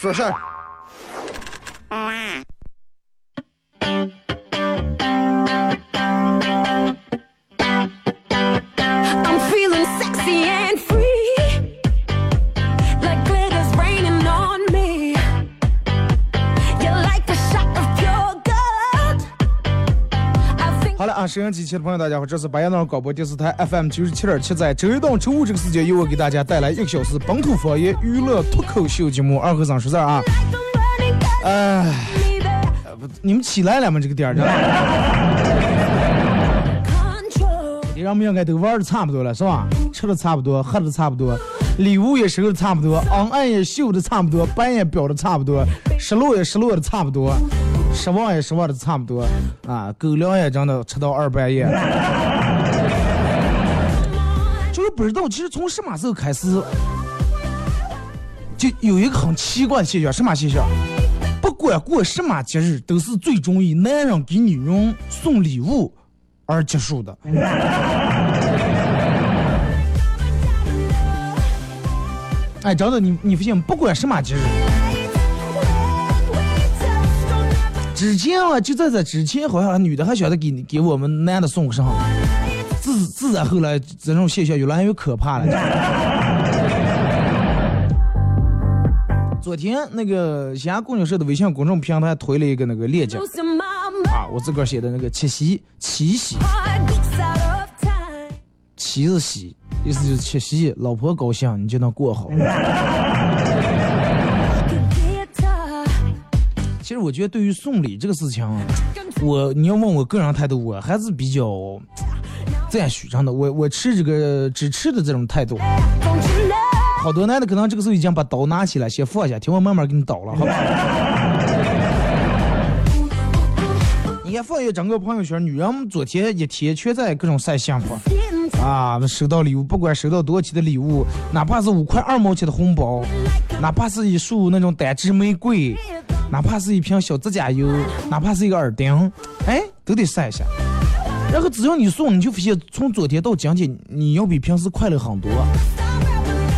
说啊，收音机前的朋友，大家好，这是白洋淀广播电视台 FM 九十七点七，在周一到周五这个时间，由我给大家带来一个小时本土方言娱乐脱口秀节目《二和尚说事儿》啊。哎，不你们起来了吗？这个点儿的，Control. 你让我们应该都玩的差不多了，是吧？吃的差不多，喝的差不多，礼物也收的差不多，昂案也秀的差不多，班也表的差不多，失落也失落的差不多，失望也失望的差不多，啊，狗粮也真的吃到二半夜。就是不知道，其实从什么时候开始，就有一个很奇怪的现象，什么现象？不管过什么节日，都是最终以男人给女人送礼物而结束的。哎，真的，你你发现，不管什么节日，之前啊，就在这之前，好像女的还晓得给给我们男的送个啥，自自然后来这种现象越来越可怕了。昨天那个西安供销社的微信公众平台推了一个那个链接啊，我自个儿写的那个七夕，七夕，七是喜，意思就是七夕，老婆高兴你就能过好。其实我觉得对于送礼这个事情啊，我你要问我个人态度，我还是比较赞许真的。我我吃这个只吃的这种态度。好多男的可能这个时候已经把刀拿起来，先放下，听我慢慢给你刀了，好吧？你看放一整个朋友圈，女人们昨天一天全在各种晒幸福啊，收到礼物，不管收到多少钱的礼物，哪怕是五块二毛钱的红包，哪怕是一束那种单支玫瑰，哪怕是一瓶小指甲油，哪怕是一个耳钉，哎，都得晒一下。然后只要你送，你就发现从昨天到今天，你要比平时快乐很多。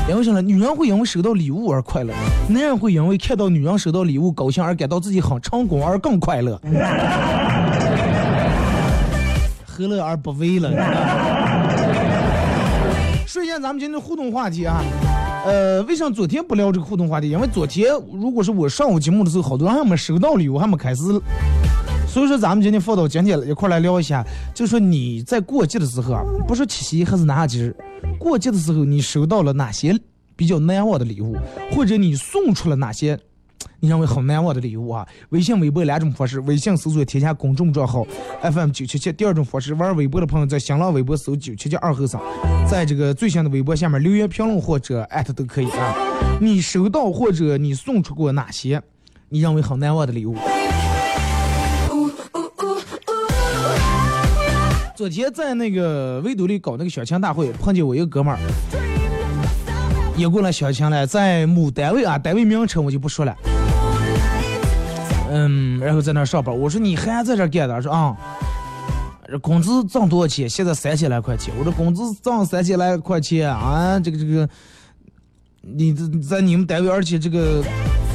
因为什么？女人会因为收到礼物而快乐，男人会因为看到女人收到礼物高兴而感到自己很成功而更快乐。何乐而不为了？说一下咱们今天的互动话题啊，呃，为啥昨天不聊这个互动话题？因为昨天如果是我上午节目的时候，好多人还没收到礼物，还没开始。所以说，咱们今天放到今天一块来聊一下，就说你在过节的时候啊，不是七夕还是哪节日，过节的时候你收到了哪些比较难忘的礼物，或者你送出了哪些你认为很难忘的礼物啊？微信、微博两种方式，微信搜索添加公众账号 FM 九七七，第二种方式，玩微博的朋友在新浪微博搜九七七二后生，在这个最新的微博下面留言评论或者艾特都可以啊。你收到或者你送出过哪些你认为很难忘的礼物？昨天在那个维都里搞那个小强大会，碰见我一个哥们儿，也过来相亲了，在某单位啊，单位名称我就不说了。嗯，然后在那上班，我说你还在这干的？说啊，这工资挣多少钱？现在三千来块钱。我说工资挣三千来块钱啊，这个这个，你这在你们单位，而且这个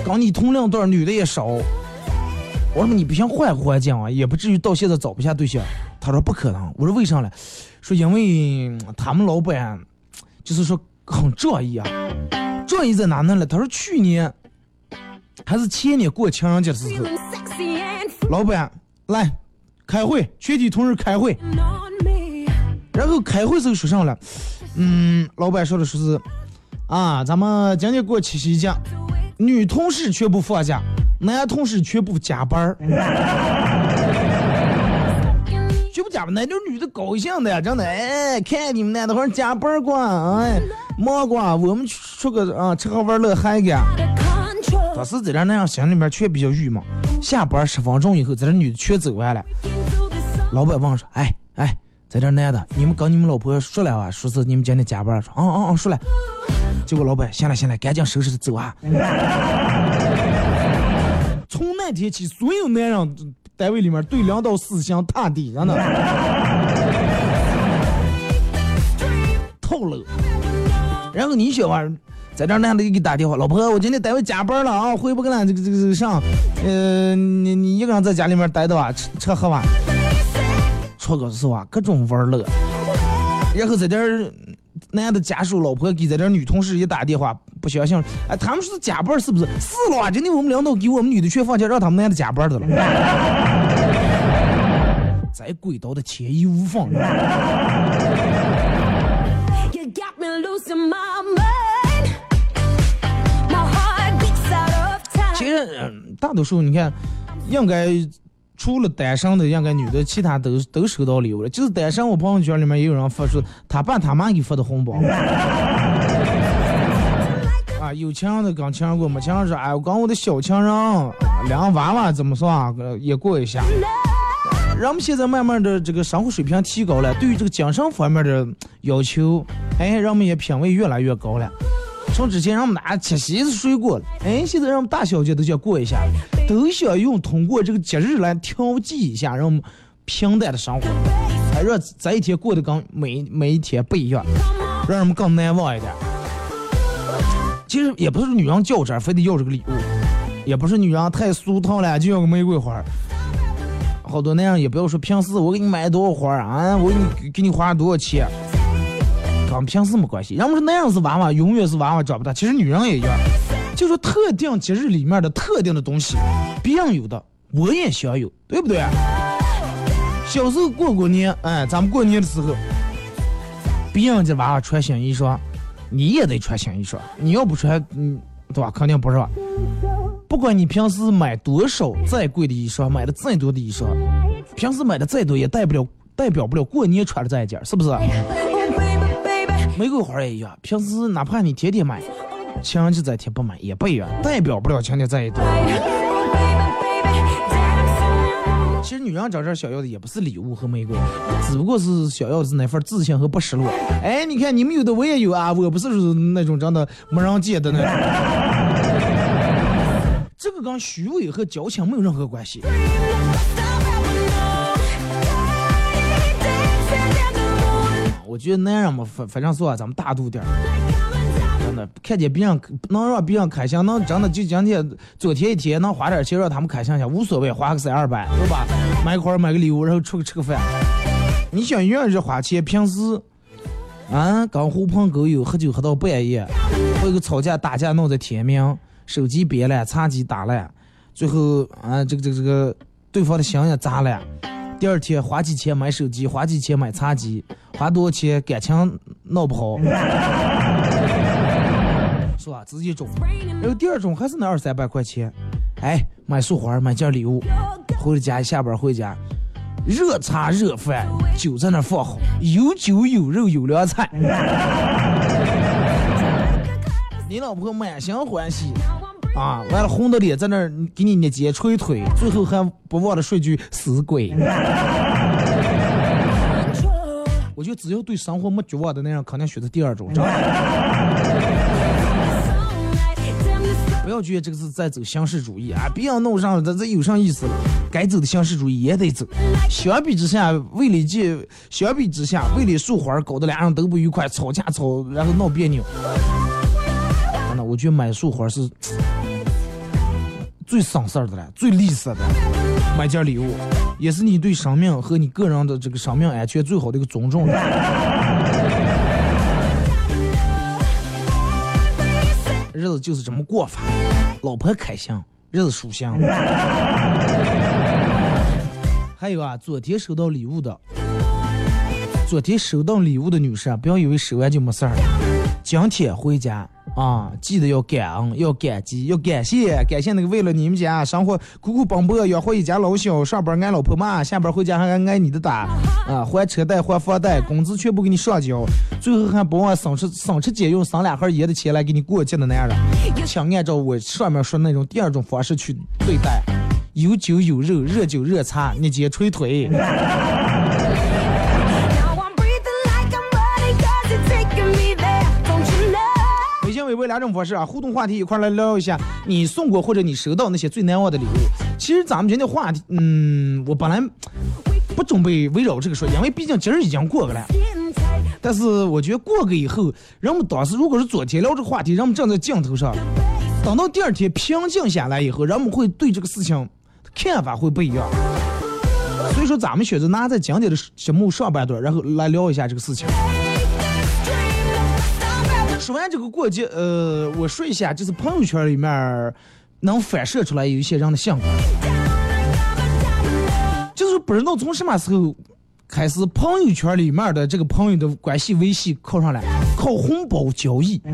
跟你同龄段女的也少。我说你不想换换讲啊，也不至于到现在找不下对象。他说不可能。我说为啥呢？说因为他们老板就是说很仗义啊，仗义在哪呢了？他说去年还是前年过情人节的时候，老板来开会，全体同事开会。然后开会时候说上了，嗯，老板说的是啊，咱们今天过七夕节，女同事全部放假，男同事全部加班儿。全部加班，那就女的高兴的呀，真的，哎，看你们男的好像加班儿过，哎，忙过，我们去出个啊吃喝玩乐嗨个。Out of control. 当时在这那样心里面却比较郁闷。下班十分钟以后，在这女的全走完了，老板问说：“哎哎，在这男的，你们跟你们老婆说了啊？说是你们今天加班？说，哦哦哦，说了。结果老板，行了行了，赶紧收拾走啊！从那天起，所有男人单位里面对领导死心塌地，真的透了。然后你小娃在这男的给你打电话，老婆，我今天单位加班了啊，回不去了，这个这个这个上，呃，你你一个人在家里面待着啊，吃吃喝吧，出个是吧？各种玩乐。然后在这儿，男的家属老婆给咱这女同事一打电话，不相信，哎，他们是加班是不是？是了啊，今天我们领导给我们女的全放假，让他们男的加班的了。在轨道的天衣无缝。You got me losing my mind. My heart beats out of time. 其实，嗯大多数你看，应该除了单身的，应该女的，其他都都收到礼物了。就是单身，我朋友圈里面也有人发出他爸他妈给发的红包。啊，有情人的跟情人过，没情人说，哎，我跟我的小情人，啊两个娃娃怎么说啊，呃也过一下。人们现在慢慢的这个生活水平提高了，对于这个精神方面的要求，哎，人们也品味越来越高了。从之前让我们拿吃西子水果了，哎，现在让我们大小姐都想过一下，都想用通过这个节日来调剂一下，让我们平淡的生活，哎，让这一天过得跟每每一天不一样，让人们更难忘一点。其实也不是女人较真，非得要这个礼物，也不是女人太俗套了就要个玫瑰花。好多那样也不要说平时我给你买多少花啊，我给你给你花多少钱，跟平时没关系。人们说那样是娃娃，永远是娃娃长不大。其实女人也一样，就说特定节日里面的特定的东西，别人有的我也想有，对不对？小时候过过年，哎，咱们过年的时候，别人家娃娃穿新衣裳，你也得穿新衣裳。你要不穿，嗯，对吧？肯定不是吧？不管你平时买多少再贵的衣裳，买的再多的衣裳，平时买的再多也代不了代表不了过年穿的这一件，是不是？玫瑰花也一样，平时哪怕你天天买，情人节这天不买也不一样，代表不了情人节这一天。Oh, baby, baby. Dancing. 其实女人找这想要的也不是礼物和玫瑰，只不过是想要的是那份自信和不失落。哎，你看你们有的我也有啊，我不是那种真的没人借的那种。这个跟虚伪和矫情没有任何关系。我觉得男人嘛，反反正说啊，咱们大度点儿，真的看见别人能让别人开心，能真的就今天昨天一天能花点钱让他们开心一下，无所谓，花个三二百，对吧？买一块买个礼物，然后出去吃个饭。你想愿意花钱，平时啊跟狐朋狗友喝酒喝到半夜，或者吵架打架闹到天明，手机别了，茶几打了，最后啊这个这个这个对方的心也砸了。第二天花几千买手机，花几千买茶几，花多少钱感情闹不好，是吧？直接中。然后第二种还是那二三百块钱，哎，买束花，买件礼物，回家下班回家，热茶热饭，酒在那放好，有酒有肉有凉菜，你老婆满心欢喜。啊，完了红的脸在那儿给你捏肩捶腿，最后还不忘了说句死鬼。我觉得只要对生活没绝望的那样，肯定选择第二种。不要觉得这个是在走形式主义啊！别要弄上了，这这有啥意思了？该走的形式主义也得走。相比之下，为了这，相比之下，为了束花搞得俩人都不愉快，吵架吵，然后闹别扭。真的，我觉得买束花是最省事儿的了，最利索的。买件礼物，也是你对生命和你个人的这个生命安全最好的一个尊重。日子就是这么过法，老婆开心，日子舒心。还有啊，昨天收到礼物的，昨天收到礼物的女士啊，不要以为收完就没事儿了。今天回家啊，记得要感恩，要感激，要感谢，感谢那个为了你们家生活苦苦奔波，养活一家老小，上班挨老婆骂，下班回家还挨挨你的打，啊，还车贷还房贷，工资全部给你上交，最后还不忘省吃省吃俭用省两盒烟的钱来给你过节的男人，请按照我上面说那种第二种方式去对待，有酒有肉，热酒热茶，你接捶腿。两种方式啊，互动话题一块来聊一下，你送过或者你收到那些最难忘的礼物。其实咱们今天话题，嗯，我本来不准备围绕这个说，因为毕竟今儿已经过去了。但是我觉得过个以后，人们当时如果是昨天聊这个话题，人们站在镜头上，等到第二天平静下来以后，人们会对这个事情看法会不一样。所以说，咱们选择拿在今天的节目上半段，然后来聊一下这个事情。说完这个过节，呃，我说一下，就是朋友圈里面能反射出来有一些人的性格，就是不知道从什么时候开始，朋友圈里面的这个朋友的关系维系靠上来，靠红包交易。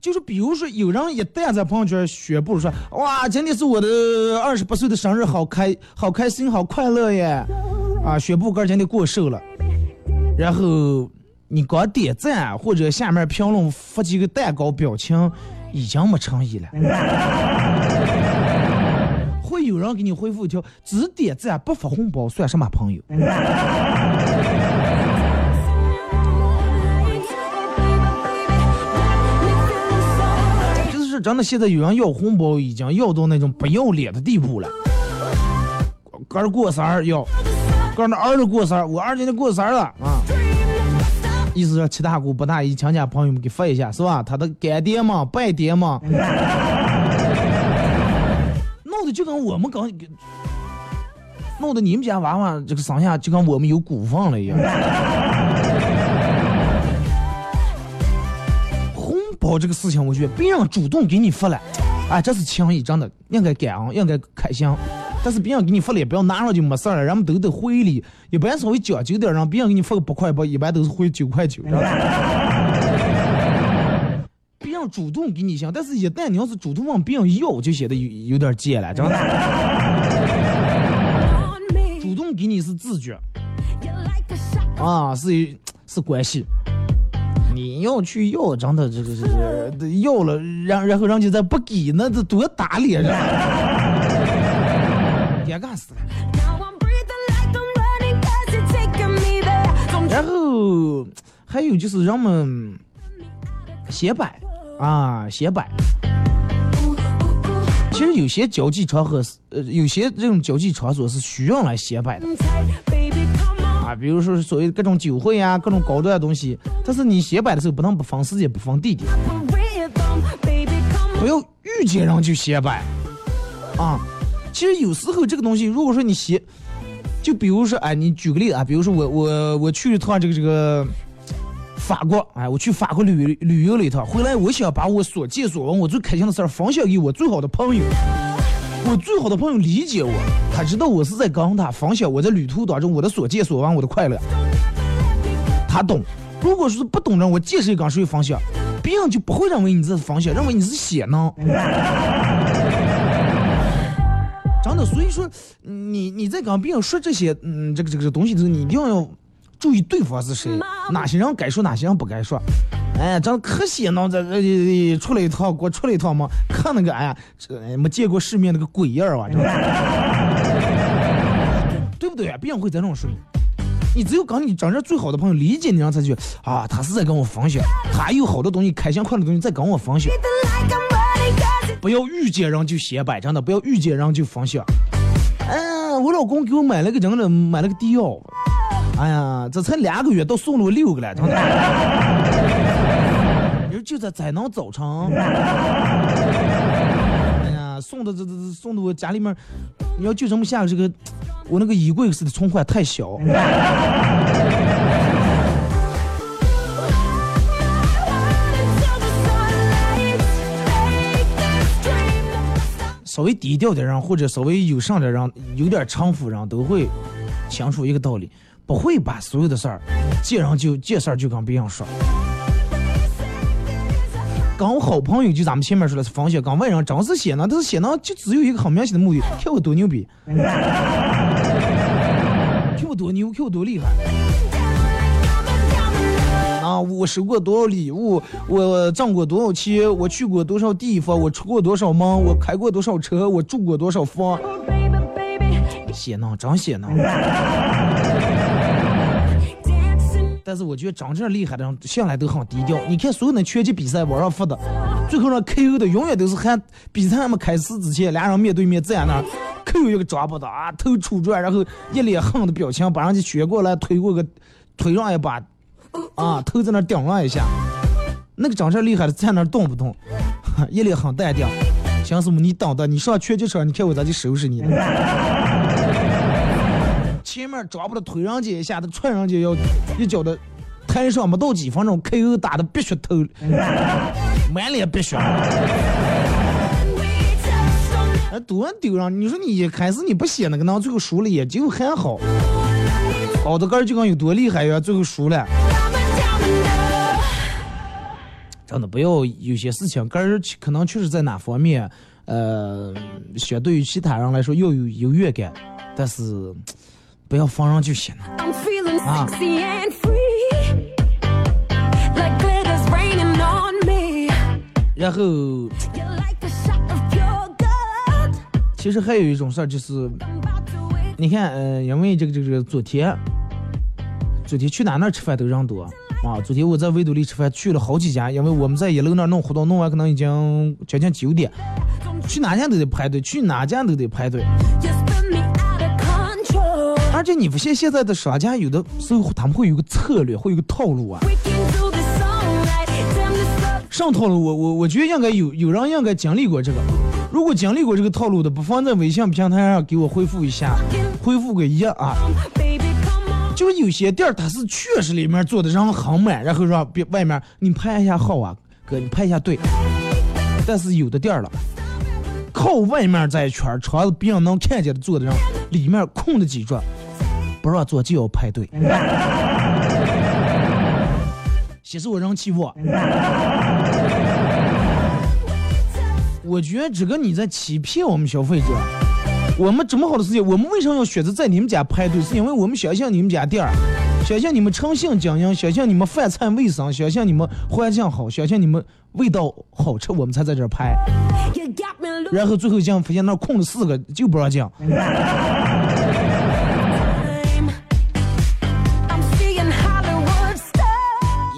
就是比如说，有人一旦在朋友圈宣布说，哇，今天是我的二十八岁的生日，好开好开心，好快乐耶！啊，宣布哥今天过寿了。然后你光点赞或者下面评论发几个蛋糕表情，已经没诚意了。会有人给你回复一条：只点赞不发红包算什么朋友？就是真的，现在有人要红包，已经要到那种不要脸的地步了。哥儿过生日要，哥儿那儿子过生日，我儿今天过生日了啊。意思是七大姑八大姨亲家朋友们给发一下，是吧？他的干爹嘛，拜爹嘛，弄得就跟我们刚，弄得你们家娃娃这个上下就跟我们有股份了一样。红包这个事情，我觉得别人主动给你发了，哎，这是情谊，真的应该感恩，应该开心。但是别人给你发了，也不要拿上就没事了，人们都得回礼，一般稍微讲究点儿，让别人给你发个八块八，一般都是回九块九。别人主动给你行，但是一旦你要是主动问别人要，就显得有有点贱了，真的。主动给你是自觉啊，是是关系。你要去要，真的这个这个要了，然然后人家再不给，那这多打脸啊！死了。然后还有就是人们显摆啊，显摆。其实有些交际场合是，呃，有些这种交际场所是需要来显摆的啊，比如说所谓各种酒会啊，各种高端的东西。但是你显摆的时候，不能不分时间，不分地点，不要遇见人就显摆啊。其实有时候这个东西，如果说你写，就比如说，哎，你举个例子啊，比如说我我我去一趟这个这个法国，哎，我去法国旅旅游了一趟，回来我想把我所见所闻，我最开心的事儿分享给我最好的朋友。我最好的朋友理解我，他知道我是在跟他分享我在旅途当中我的所见所闻，我的快乐。他懂。如果说是不懂人，我见谁跟谁分享，别人就不会认为你这是分享，认为你是写呢。真的，所以说你你在跟别人说这些嗯这个这个东西的时候，你一定要注意对方是谁，哪些人该说，哪些人不该说。哎，真的可惜能，这这出来一趟，给我出来一趟嘛，看那个哎呀，这哎没见过世面那个鬼样儿啊，真的 对不对啊？别人会这种说你。你只有跟你真正最好的朋友理解你，让他去啊，他是在跟我分享，他有好的东西，开心快乐的东西在跟我分享。不要遇见人就显摆，真的不要遇见人就分享。哎，我老公给我买了个真的，买了个迪奥。哎呀，这才两个月，都送了我六个了，真的。你说就在灾难早晨，哎呀，送的这这这送的我家里面，你要就这么下这个，我那个衣柜似的存款太小。稍微低调点人，或者稍微有上点人，有点城府人，都会清楚一个道理：不会把所有的事儿见人就见事儿就跟别人说。跟我好朋友就咱们前面说的是分享，跟外人真是写呢，但是写呢就只有一个很明显的目的，看我多牛逼，看我多牛，看我多厉害。啊，我收过多少礼物，我挣过多少钱，我去过多少地方，我出过多少门，我开过多少车，我住过多少房，baby, baby, 显呢，真显呢。但是我觉得真正厉害的人向来都很低调。你看所有的拳击比赛网上发的，最后让 KO 的永远都是还比赛还没开始之前，俩人面对面站那儿，KO 一个抓不到啊，头杵转，然后一脸横的表情，把人家拳过来推过个推上一把，啊，头在那顶了一下。那个长相厉害的在那动不动，一脸很淡定。行师傅，你等等，你上拳击场，你看我咋去收拾你？前面抓不到推人家一下，他踹人家要一脚的，台上没到几分钟，KO 打的鼻血透，满脸鼻血，We touched on 哎，多丢人！你说你一开始你不写那个，那最后输了也就还好，好的杆儿就跟有多厉害呀，最后输了，真的不要有些事情，个人可能确实在哪方面，呃，相对于其他人来说要有优越感，但是不要放任就行了。啊。然后，其实还有一种事儿就是，你看，呃，因为这个这个昨天，昨天去哪那吃饭都人多。啊。昨天我在维多利吃饭去了好几家，因为我们在一楼那儿弄活动，弄完可能已经将近九点，去哪家都得排队，去哪家都得排队。而且你不现现在的商家有的时候他们会有个策略，会有个套路啊。上套路我我我觉得应该有有人应该经历过这个。如果经历过这个套路的，不妨在微信平台上给我回复一下，回复个一啊。就是有些店儿它是确实里面做的人很满，然后让别外面你排一下号啊，哥你排一下队。但是有的店儿了，靠外面这一圈儿，窗子别人能看见的坐的人，里面空的几桌，不让坐就要排队。显示我人气不？我觉得这个你在欺骗我们消费者。我们这么好的事情，我们为什么要选择在你们家排队？是因为我们相信你们家店儿，相信你们诚信经营，相信你们饭菜卫生，相信你们环境好，相信你们味道好吃，我们才在这儿拍。然后最后这样发现那空了四个，就不让进。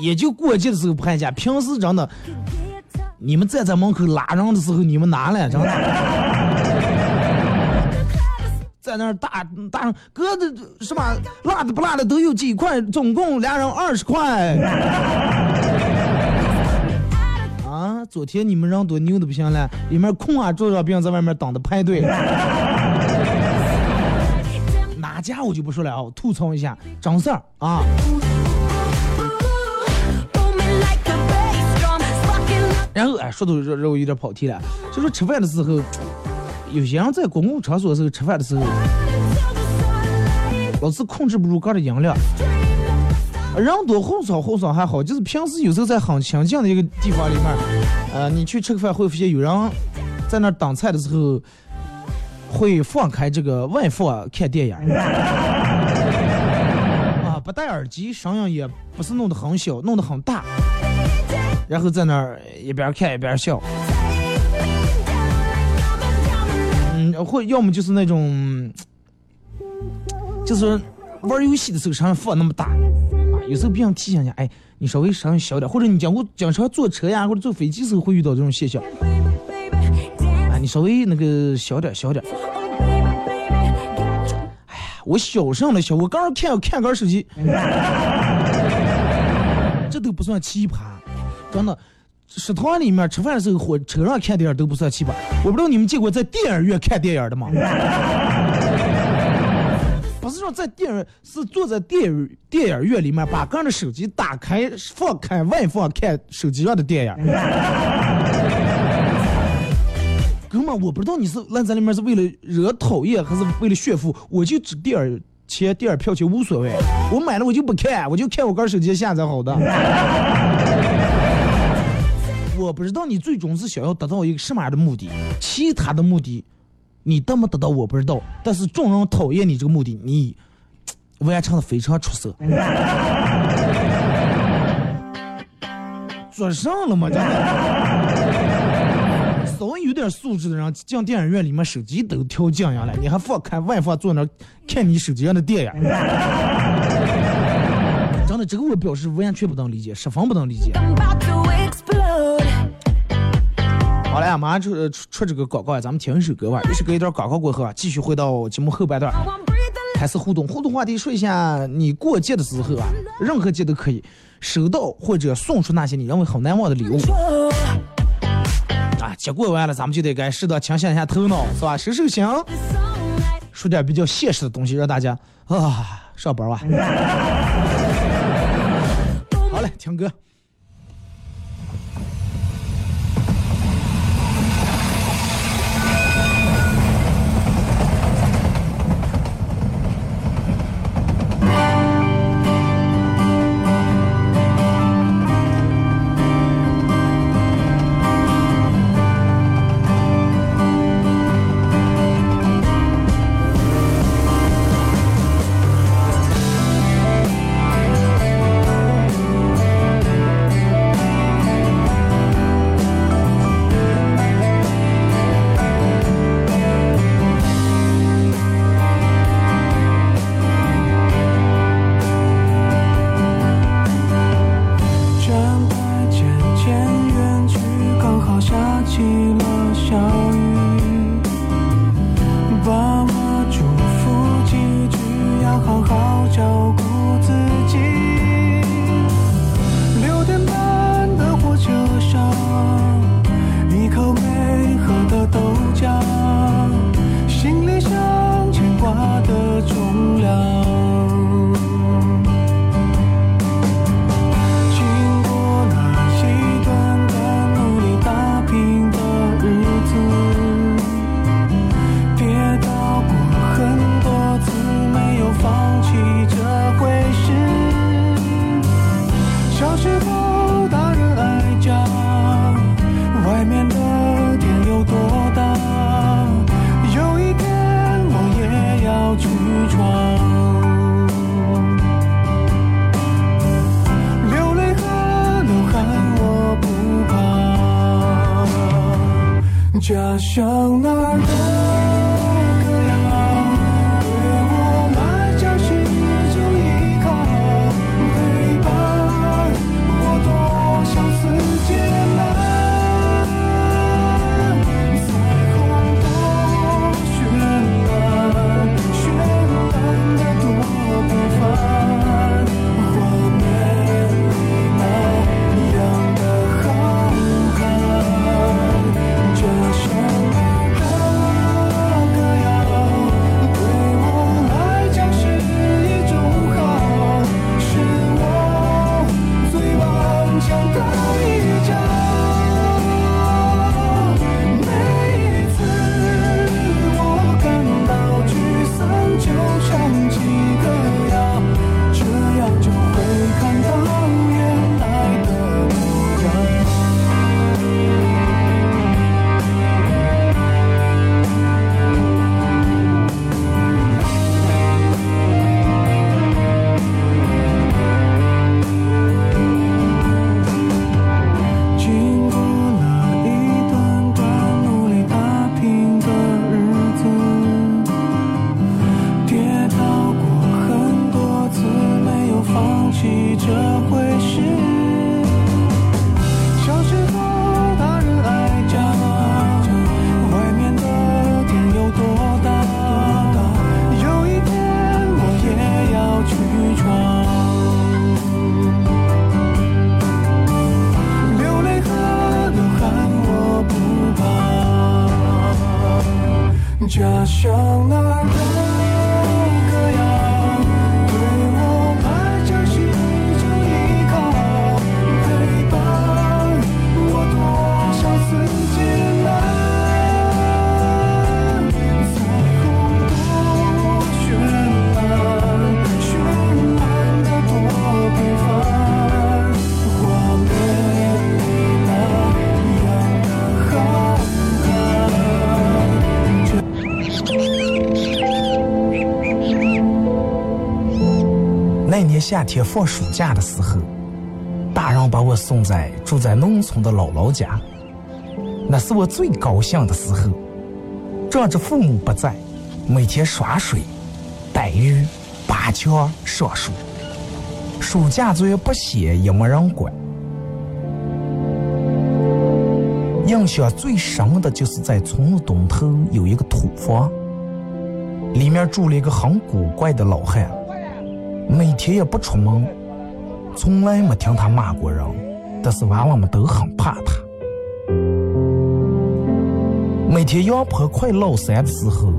也就过节的时候拍一下，平时真的，你们站在门口拉人的时候，你们拿了，真的。在那儿大大哥的什么辣的不辣的都有几块，总共俩人二十块。啊，昨天你们人多牛的不行了，里面空啊坐着别人在外面等着排队。哪家我就不说了啊，吐槽一下张三儿啊。然后哎，说到这这我有点跑题了，就说吃饭的时候，有些人在公共场所的时候吃饭的时候，老是控制不住个的音量，人多哄吵哄吵还好，就是平时有时候在很清静的一个地方里面，呃，你去吃个饭会发现有人在那儿等菜的时候，会放开这个外放看电影。啊，不戴耳机，声音也不是弄得很小，弄得很大，然后在那儿一边看一边笑。或要么就是那种，就是玩游戏的时候声音放那么大，啊，有时候别人提醒一下，哎，你稍微声音小点，或者你讲过经常坐车呀或者坐飞机时候会遇到这种现象，啊，你稍微那个小点小点。哎呀我小声了小，我刚刚看我看个手机，这都不算奇葩，真的。食堂里面吃饭的时候，火车上看电影都不算奇葩。我不知道你们见过在电影院看电影的吗？不是说在电影，是坐在电影电影院里面，把个人的手机打开放开外放看手机上的电影。哥们，我不知道你是烂在里面是为了惹讨厌，还是为了炫富。我就指电影钱电影票钱无所谓，我买了我就不看，我就看我哥手机下载好的。我不知道你最终是想要达到一个什么样的目的，其他的目的你得没得到我不知道，但是众人讨厌你这个目的，你完成的非常出色。做上了吗？这稍微有点素质的人进电影院里面手机都调静音了，你还放开外放坐那看你手机上的电影？真的，这个我表示完全不能理解，十分不能理解。好了，马上出呃出出这个广告呀，咱们听一首歌吧。一首歌一段广告过后啊，继续回到节目后半段，开始互动。互动话题说一下，你过节的时候啊，任何节都可以收到或者送出那些你认为很难忘的礼物啊。节过完了，咱们就得该适当清醒一下头脑，是吧？收收心.说点比较现实的东西，让大家啊上班吧。好嘞，听歌。夏天放暑假的时候，大人把我送在住在农村的姥姥家，那是我最高兴的时候。仗着父母不在，每天耍水、逮鱼、拔枪、上树，暑假作业不写也没人管。印象最深的就是在村东头有一个土房，里面住了一个很古怪的老汉，每天也不出门，从来没听他骂过人，但是娃娃们都很怕他。每天阳坡快落山的时候，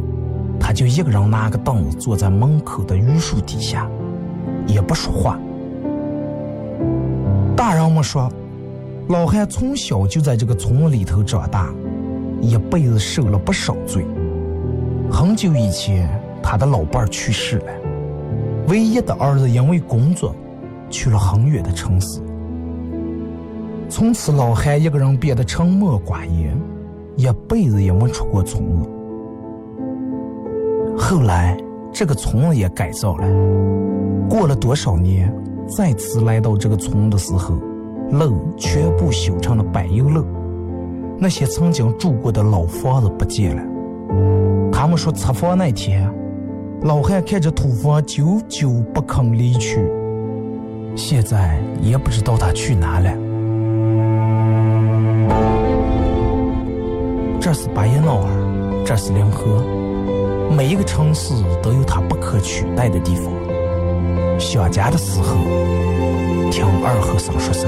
他就一个人拿个凳子坐在门口的榆树底下，也不说话。大人们说，老汉从小就在这个村里头长大，一辈子受了不少罪。很久以前，他的老伴去世了，唯一的儿子因为工作去了很远的城市。从此，老汉一个人变得沉默寡言。一辈子也没出过村子。后来，这个村子也改造了。过了多少年，再次来到这个村的时候，路全部修成了柏油路。那些曾经住过的老房子不见了。他们说拆房那天，老汉看着土房久久不肯离去，现在也不知道他去哪了。这是巴彦淖尔，这是临河，每一个城市都有它不可取代的地方。想家的时候，听二和尚说声。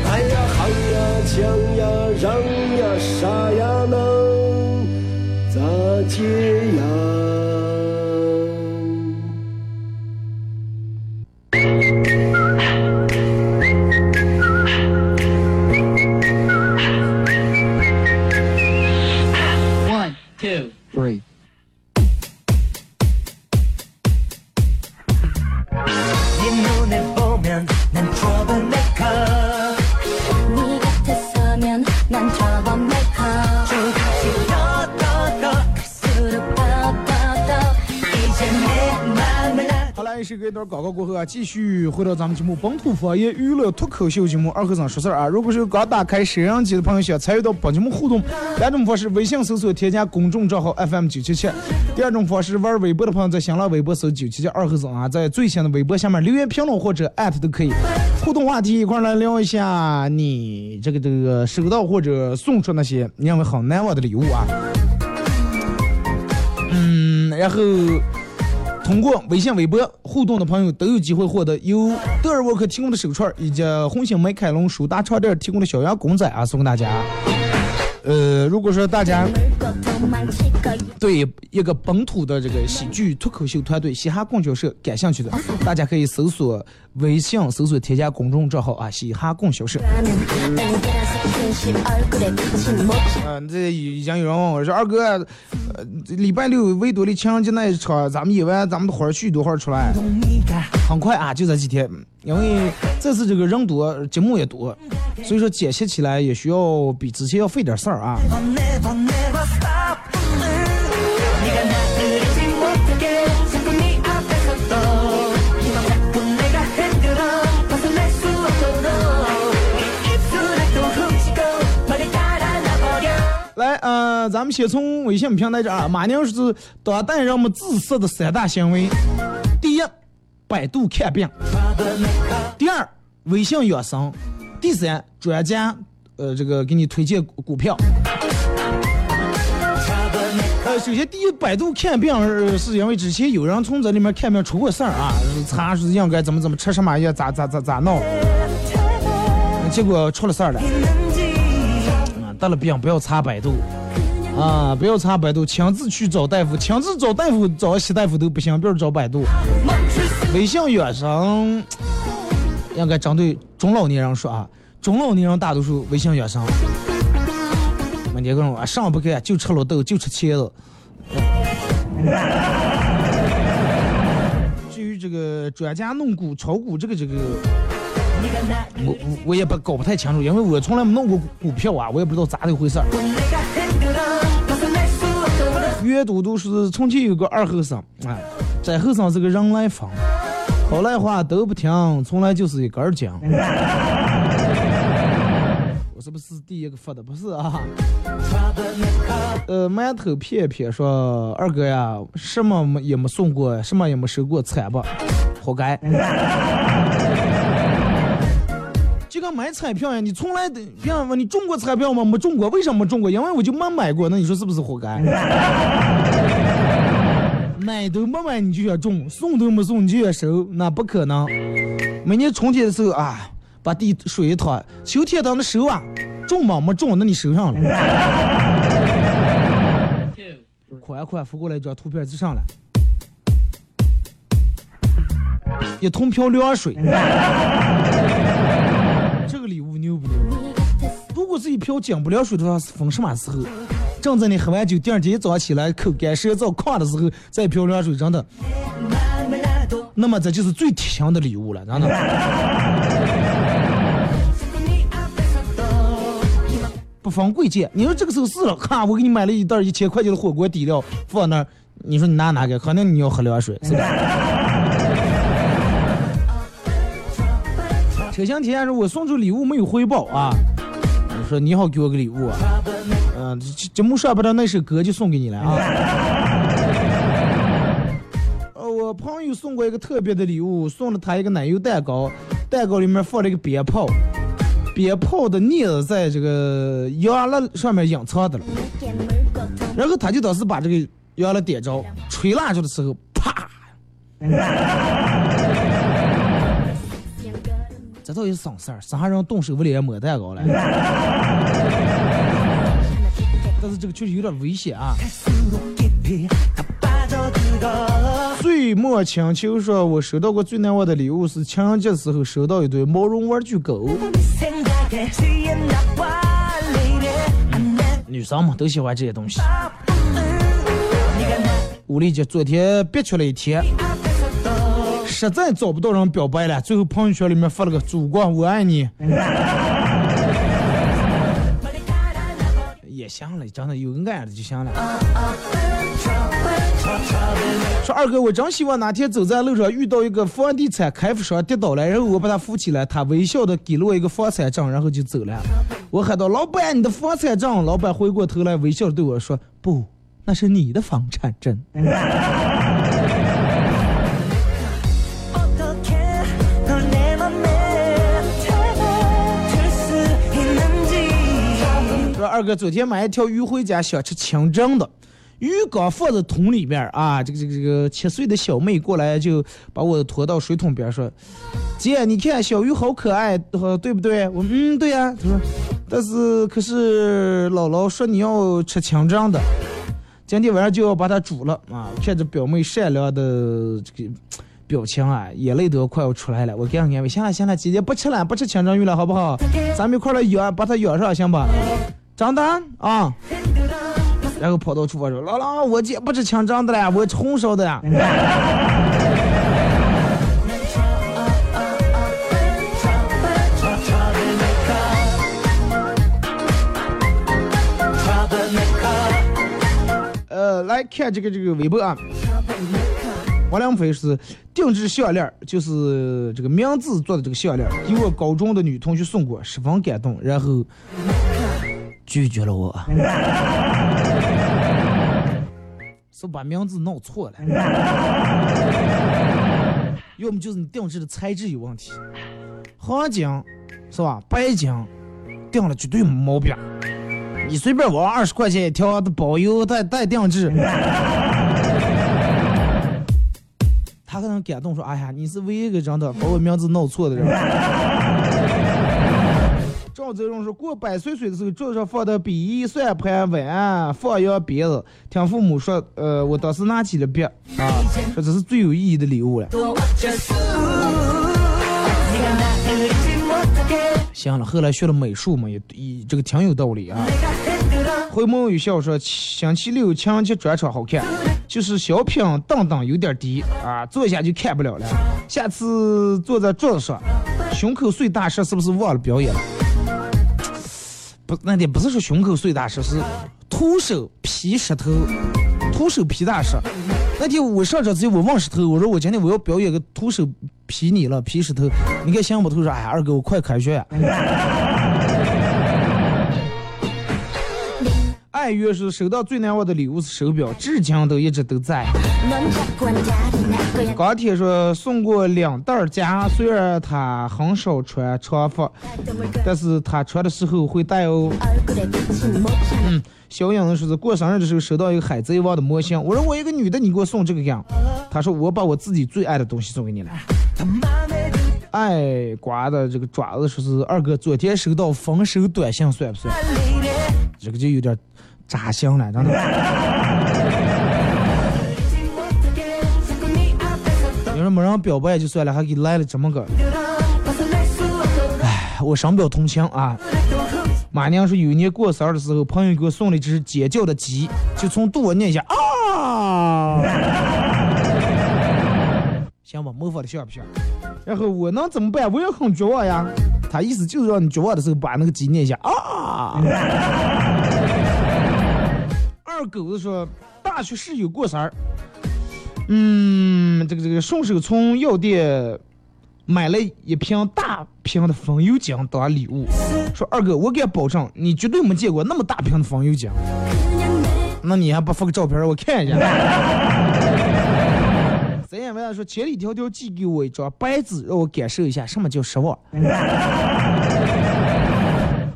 哎呀，喊呀，抢呀，嚷呀，啥呀，能咋接呀？隔一段广告过后啊，继续回到咱们节目本土方言娱乐脱口秀节目二和尚说事儿啊。如果是刚打开摄像机的朋友，想参与到本节目互动，两种方式：微信搜索添加公众账号 FM 九七七；第二种方式，玩微博的朋友在新浪微博搜九七七二和尚啊，在最新的微博下面留言评论或者艾特都可以。互动话题一块来聊一下你这个这个收到或者送出那些你认为很难忘的礼物啊。嗯，然后。通过微信微博互动的朋友都有机会获得由德尔沃克提供的手串以及红星美凯龙舒达床垫提供的小羊公仔啊送给大家。呃如果说大家对一个本土的这个喜剧脱口秀团队嘻哈供销社感兴趣的大家可以搜索微信搜索添加公众账号啊嘻哈供销社。嗯这已经有人问我说二哥呃礼拜六维多利情人节那一场咱们一般咱们的活儿去多会儿出来？很快啊就这几天。因为这次这个人多节目也多所以说解析起来也需要比之前要费点事儿啊。never never 咱们先从微信平台这啊，马宁是当代人们自杀的三大行为：第一，百度看病；第二，微信养生；第三，专家，呃，这个给你推荐股票。呃，首先第一，百度看病是因为之前有人从这里面看病出过事儿啊，查是应该怎么怎么吃什么药，咋咋咋咋弄，结果出了事儿了。啊，得了病不要查百度，啊，不要查百度，亲自去找大夫，亲自找大夫找西大夫都不行，别说找百度。微信养生应该针对中老年人说啊，中老年人大多数微信养生。每天跟我上不干就吃绿豆，就吃茄子。至于这个专家弄股、炒股这个这个，我我我也不搞不太清楚，因为我从来没弄过股票啊，我也不知道咋的回事儿。阅读都是从前有个二后生，哎，这后生是个人来疯，好赖话都不听，从来就是一根筋。我是不是第一个发的？不是啊。呃，馒头片片说二哥呀，什么也没送过，什么也没收过，惨吧，活该。就跟买彩票呀，你从来的别人问你中过彩票吗？没中过，为什么没中过？因为我就没买过。那你说是不是活该？买都没买你就想中，送都没送你就想收，那不可能。每年春天的时候啊，把地水一拖，秋天到那收啊，中吗？没中，那你收上了。款款发过来一张图片就上来，一桶瓢凉水。牛不牛？如果是一瓢井不凉水的话，是分什么时候？正在你喝完酒，第二天一早上起来口干舌燥、渴的时候，再一瓢凉水，真的，那么这就是最贴心的礼物了，真的。不分贵贱，你说这个时候是了，哈，我给你买了一袋一千块钱的火锅底料，放那儿，你说你拿哪个？肯定你要喝凉水，是吧？车厢体验说，我送出礼物没有回报啊！我说你好，给我个礼物啊！嗯、节节目上不到那首歌就送给你了啊！呃，我朋友送过一个特别的礼物，送了他一个奶油蛋糕，蛋糕里面放了一个鞭炮，鞭炮的腻子在这个摇篮上面隐藏的了，然后他就当时把这个摇篮点着，吹蜡烛的时候，啪！这到底是啥事儿？啥人动手不连抹蛋糕了？但是这个确实有点危险啊！岁末请求说，我收到过最难忘的礼物是情人节时候收到一对毛绒玩具狗。女生嘛都喜欢这些东西。吴丽姐昨天憋屈了一天，实在找不到人表白了，最后朋友圈里面发了个“祖国我爱你”，也行了，真的有爱的就行了。说二哥，我真希望哪天走在路上遇到一个房地产开发商跌倒了，然后我把他扶起来，他微笑的给了我一个房产证，然后就走了。我喊道：“老板，你的房产证。”老板回过头来微笑对我说：“不，那是你的房产证。”二哥昨天买一条鱼回家，想吃清蒸的，鱼刚放在桶里边儿啊，这个这个这个七岁的小妹过来就把我拖到水桶边说：“姐，你看小鱼好可爱，呃对不对？”我嗯对呀、他说：“但是可是姥姥说你要吃清蒸的，今天晚上就要把它煮了啊！”看着表妹善良的这个表情啊，眼泪都要快要出来了。我给她安慰：“行了行了，姐姐不吃了，不吃清蒸鱼了，好不好？咱们一块来养，把它养上，行吧？”张丹啊，然后跑到厨房说：“姥姥，我姐不吃清蒸的了，我吃红烧的。呀。”呃，来看这个这个微博啊，王良飞是定制项链，就是这个名字做的这个项链，给我高中的女同学送过，十分感动，然后拒绝了我，是把名字弄错了，要么就是你定制的材质有问题，黄金是吧？白金定了绝对没毛病。你随便玩二十块钱一条的包邮带带定制。他可能感动说：“哎呀，你是唯一一个真的把我名字弄错的人。”赵泽荣说：“过百岁岁的时候，桌子上放的笔、算盘、碗、放羊鞭子。听父母说，呃，我当时拿起了笔啊，说这是最有意义的礼物了。行了，后来学了美术嘛，也也这个挺有道理啊。回眸一笑说：星期六情节专场好看，就是小品档档有点低啊，坐下就看不了了。下次坐在桌子上，胸口碎大石是不是忘了表演了？不，那天不是说胸口碎大石，是徒手劈石头，徒手劈大石。那天我上场之前我忘石头，我说我今天我要表演个徒手劈你了，劈石头。你看想不透说，哎呀，二哥我快开学呀。爱月是收到最难忘的礼物是手表，至今都一直都在。钢铁说送过两袋儿夹，虽然他很少穿长发，但是他穿的时候会带哦。嗯，小影说是过生日的时候收到一个海贼王的模型，我说我一个女的，你给我送这个样？他说我把我自己最爱的东西送给你了。爱瓜的这个爪子说是二哥昨天收到分手短信算不算？这个就有点扎心了，真的。没人表白就算了，还给来了这么个，哎，我深表同情啊。马娘说有一年过生日的时候，朋友给我送了一只尖叫的鸡，就从肚我念一下啊。行吧，模仿的像不像？然后我能怎么办？我也很绝望呀。他意思就是让你绝望的时候把那个鸡念一下啊。二狗子说，大学室友过生日，嗯，这个这个顺手从药店买了一瓶大瓶的风油精当礼物，说二哥，我敢保证你绝对没见过那么大瓶的风油精。那你还不发个照片我看一下？三眼问说千里迢迢寄给我一张白纸，让我感受一下什么叫失望。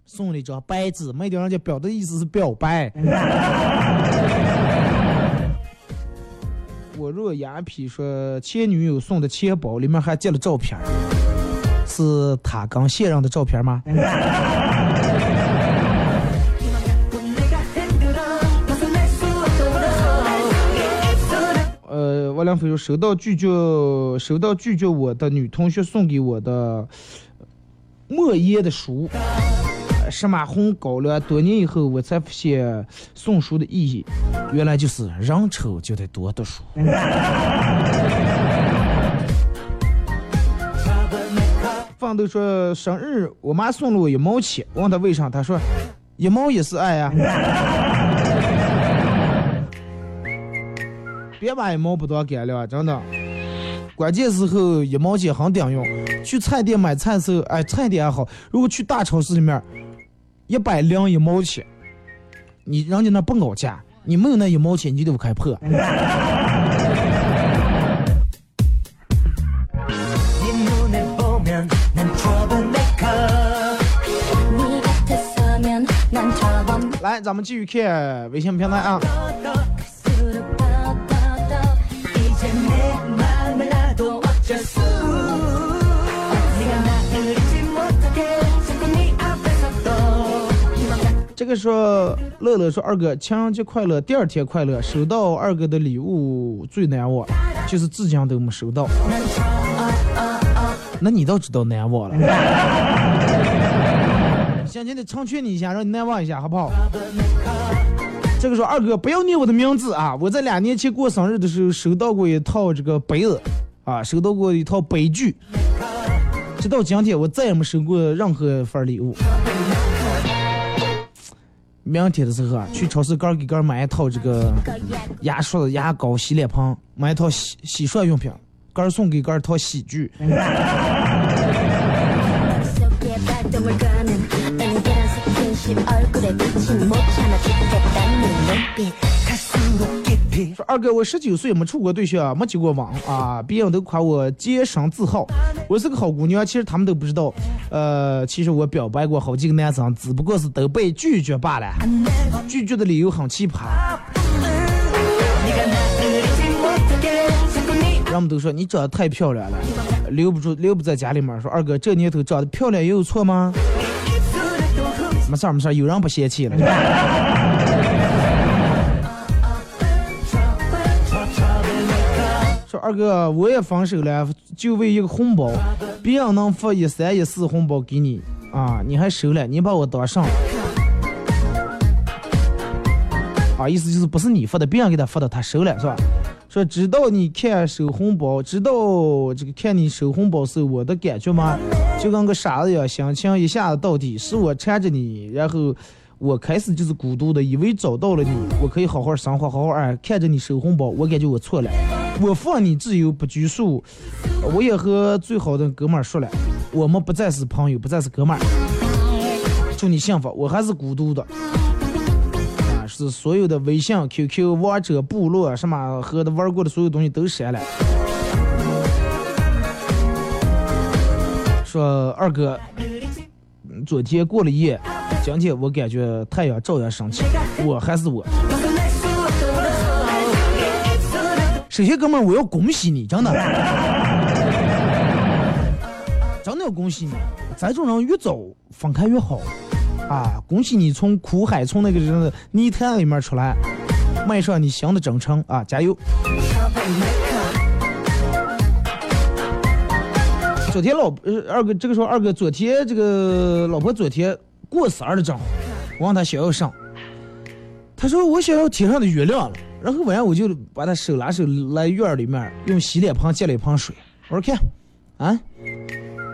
送了一张白纸，没听人家表的意思是表白。我若雅痞说前女友送的钱包里面还夹了照片，是他刚现任的照片吗？呃，王良飞说收到拒绝收到拒绝我的女同学送给我的莫言的书。石马红高粱，多年以后我才发现送书的意义，原来就是人丑就得多读书。放豆说生日，我妈送了我一毛钱，问她为啥，她说一毛也是爱呀。别把一毛不当干粮，真的。关键时候一毛钱很顶用。去菜店买菜的时候，哎，菜店还好。如果去大超市里面，一百零一毛钱，你人家那不熬价，你没有那一毛钱，你就得开破。来，咱们继续看微信平台啊。这个说乐乐说二哥情人节快乐，第二天快乐，收到二哥的礼物最难忘，就是至今都没收到。那你倒知道难忘了。现在得成全你一下，让你难忘一下，好不好？这个说二哥不要念我的名字啊！我在两年前过生日的时候收到过一套这个杯子，啊，收到过一套杯具，直到今天我再也没收过任何份礼物。明天的时候啊，去超市杆给儿买一套这个牙刷、牙膏、洗脸盆，买一套洗洗漱用品，杆送给杆一套洗具。说二哥我十九岁没处过对象没结过网啊别人都夸我洁身自好我是个好姑娘其实他们都不知道呃其实我表白过好几个男生只不过是都被拒绝罢了。拒绝的理由很奇葩。人们都说你长得太漂亮了。留不住留不在家里面说二哥这年头长得漂亮也有错吗？没事没事有人不嫌弃了。说二哥，我也分手了，就为一个红包，别人能发一三一四红包给你啊，你还收了，你把我当上？啊，意思就是不是你发的，别人给他发的，他收了是吧？说知道你看收红包，知道这个看你收红包是我的感觉吗？就跟个傻子一样，心情一下子到底，是我缠着你，然后我开始就是孤独的，以为找到了你，我可以好好生活，好好爱，看着你收红包，我感觉我错了，我放你自由不拘束，我也和最好的哥们儿说了，我们不再是朋友，不再是哥们儿，祝你幸福，我还是孤独的。啊，是所有的微信、QQ、王者、部落什么和他玩过的所有东西都删了。说二哥，昨天过了夜今天我感觉太阳照样升起我还是我。首先哥们儿我要恭喜你真的。真的要恭喜你咱这种人越早放开越好。啊恭喜你从苦海从那个人的泥潭里面出来迈上你新的征程。啊加油。昨天老二哥这个时候二哥昨天这个老婆昨天过生日的正好，我问他想要啥，他说我想要天上的月亮了。然后晚上我就把他手拉手来院儿里面，用洗脸盆接了一盆水。我说看，啊，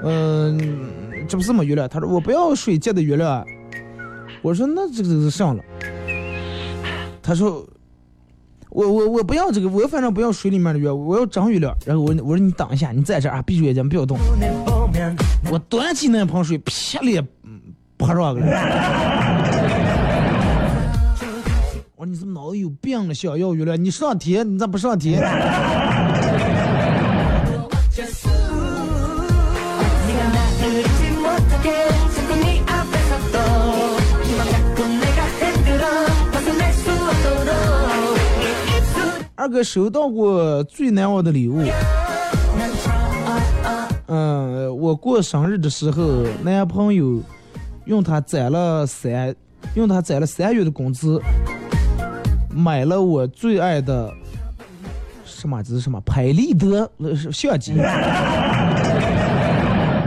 嗯、这不是么月亮？他说我不要水接的月亮。我说那这个是上了。他说我我我不要这个，我反正不要水里面的鱼，我要整鱼料。然后我我说你等一下，你在这啊，闭住眼睛不要动。我端起那盆水，啪的泼上了。我说你怎么脑子有病了？想要鱼料？你上天，你咋不上天？二哥收到过最难忘的礼物。嗯我过生日的时候男朋友用他攒了三用他攒了三月的工资买了我最爱的什么这是什么拍立得那是相机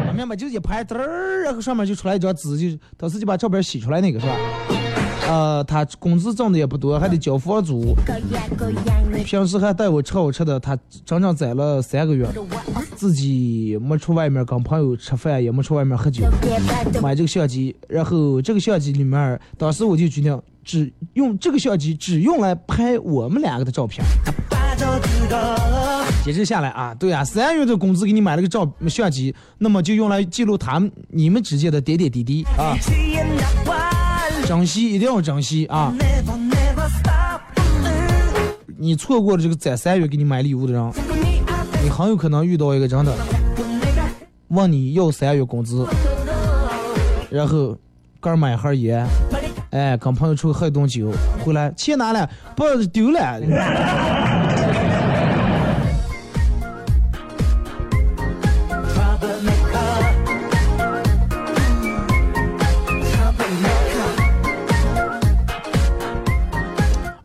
我明白就一拍灯儿然后上面就出来一张纸就当时就把照片洗出来那个是吧？呃，他工资挣的也不多，还得交房租，平时还带我吃好吃的。他整整攒了三个月，自己没出外面跟朋友吃饭，也没出外面喝酒，买这个相机。然后这个相机里面，当时我就决定只用这个相机，只用来拍我们两个的照片。坚持下来啊，对啊，三月的工资给你买了个照相机，那么就用来记录他们你们之间的点点滴滴啊。珍惜，一定要珍惜啊！你错过了这个在三月给你买礼物的人，你很有可能遇到一个真的问你要三月工资，然后哥儿买盒烟，哎，跟朋友出去喝一顿酒，回来钱拿来，不丢了。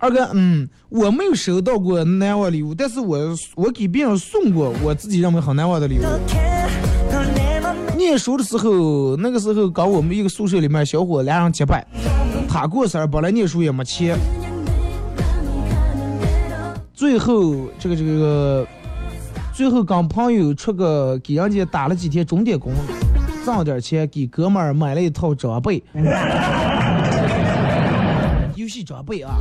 这哥，嗯，我没有收到过难忘礼物，但是我我给别人送过我自己认为很难忘的礼物。念书的时候，那个时候搞我们一个宿舍里面小伙俩人结拜，他过生日，本来念书也没钱，最后这个这个，最后跟朋友出个给人家打了几天钟点工，挣点钱给哥们儿买了一套装备，游戏装备啊。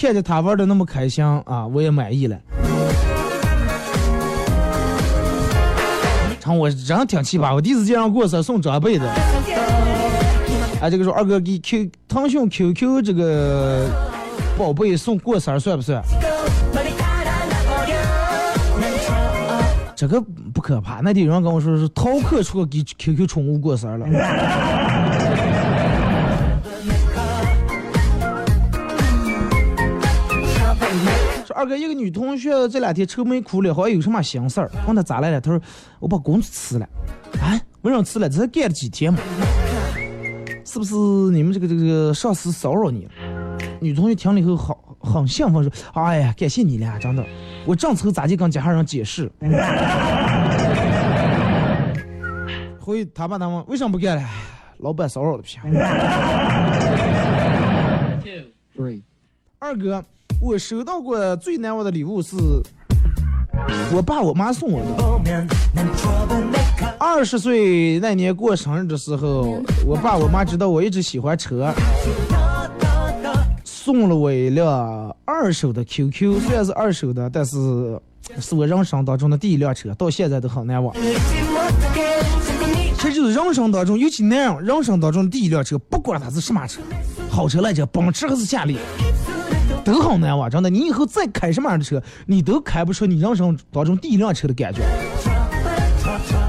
看着他玩的那么开心啊，我也满意了。成我人挺奇葩，我第一次见人过生送长辈的。啊，这个说二哥给 Q 腾讯 QQ 这个宝贝送过生日算不算？这个不可怕，那天有人跟我说是逃课出给 QQ 宠物过生日了。二哥，一个女同学这两天愁眉苦脸，好像有什么心事儿。问她咋来了，她说我把工资辞了。啊，为啥辞了？这才干了几天嘛？是不是你们这个这个上司骚扰你了？女同学听了以后好很兴奋说：“哎呀，感谢你俩，真的，我正愁咋地跟家人解释。”回他爸他妈为什么不干了？老板骚扰的不行。二哥，我收到过最难忘的礼物是我爸我妈送我的。二十岁那年过生日的时候，我爸我妈知道我一直喜欢车，送了我一辆二手的 QQ，虽然是二手的，但是是我人生当中的第一辆车，到现在都很难忘。这就是人生当中，尤其男人人生当中第一辆车，不管它是什么车，好车来着，奔驰还是夏利，都很难哇。真的，你以后再开什么样的车，你都开不出你人生当中第一辆车的感觉。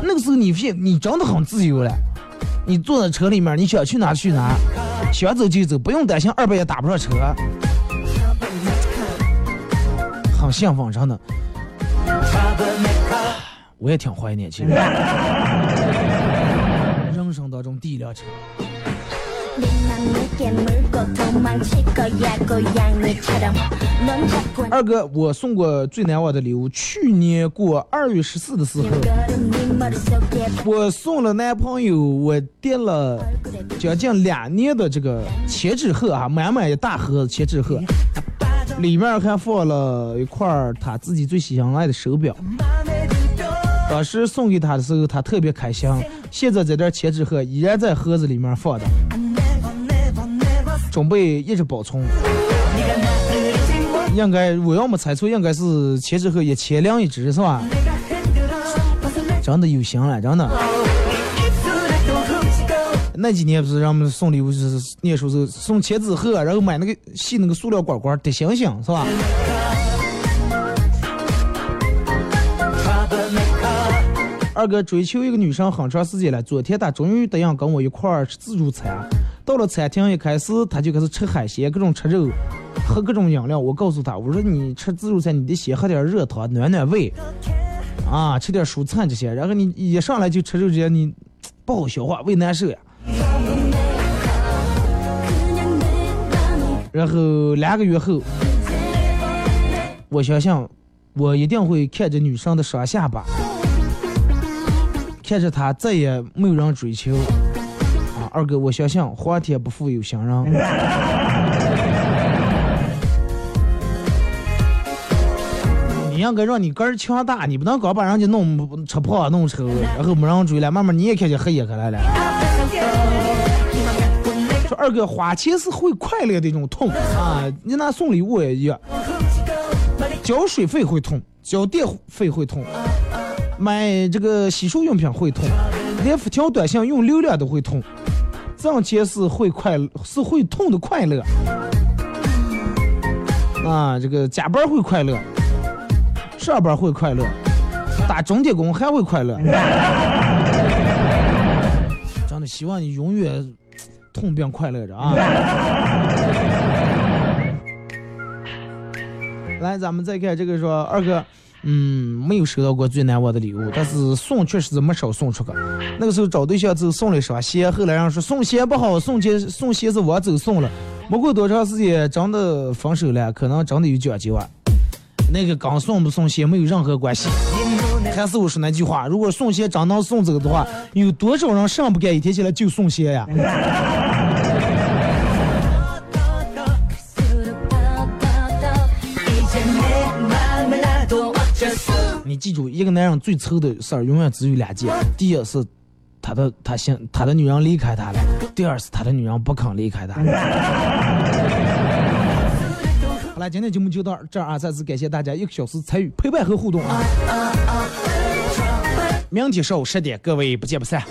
那个时候你现你真的很自由了，你坐在车里面，你想去哪去哪，想走就走，不用担心二百也打不上车，很幸福，真的。我也挺怀念，其实。人生当中第一辆车。二哥，我送过最难忘的礼物，去年过二月十四的时候，我送了男朋友，我垫了将近两年的这个千纸鹤啊，满满一大盒子千纸鹤，里面还放了一块他自己最喜欢爱的手表。当时送给他的时候，他特别开心。现在这点千纸鹤依然在盒子里面放着。准备一直保存。应该我要没猜错，应该是千纸鹤一千两一只是吧？真的有型了，真的。那几年不是让我们送礼物，就是念书时候送千纸鹤，然后买那个系那个塑料管管的星星，是吧？二哥追求一个女生很长时间了，昨天他终于答应跟我一块儿吃自助餐。到了餐厅，一开始他就开始吃海鲜，各种吃肉，喝各种饮料。我告诉他，我说你吃自助餐，你得先喝点热汤暖暖胃，啊，吃点蔬菜这些。然后你一上来就吃肉这些，你不好消化，胃难受呀。然后两个月后，我相信我一定会看着女生的双下巴，看着她再也没有人追求。啊，二哥，我相信皇天不负有心人。你应该让你个儿强大，你不能光把人家弄吃胖弄丑，然后没人追了，慢慢你也看见黑眼开来了。说二哥，花钱是会快乐的一种痛啊！你拿送礼物也一样，交水费会痛，交电费会痛，买这个洗漱用品会痛，连发条短信用流量都会痛。挣钱是会快，是会痛的快乐啊！这个加班会快乐，上班会快乐，打钟点工还会快乐。真的希望你永远痛并快乐着啊！来，咱们再看这个说二哥，嗯，没有收到过最难忘的礼物，但是送确实是没少送出去。那个时候找对象就送了一双鞋，后来人说送鞋不好，送鞋送鞋子我走送了。没过多长时间，真的分手了，可能真的有讲究啊。那个跟送不送鞋没有任何关系。还是我说那句话，如果送鞋真能送走的话，有多少人上不干一天起来就送鞋呀？你记住，一个男人最愁的事儿永远只有两件：第一是他的他先他的女人离开他了；第二是他的女人不肯离开他。好了，今天节目就到这儿啊！再次感谢大家一个小时参与、陪伴和互动啊！明天上午十点，各位不见不散。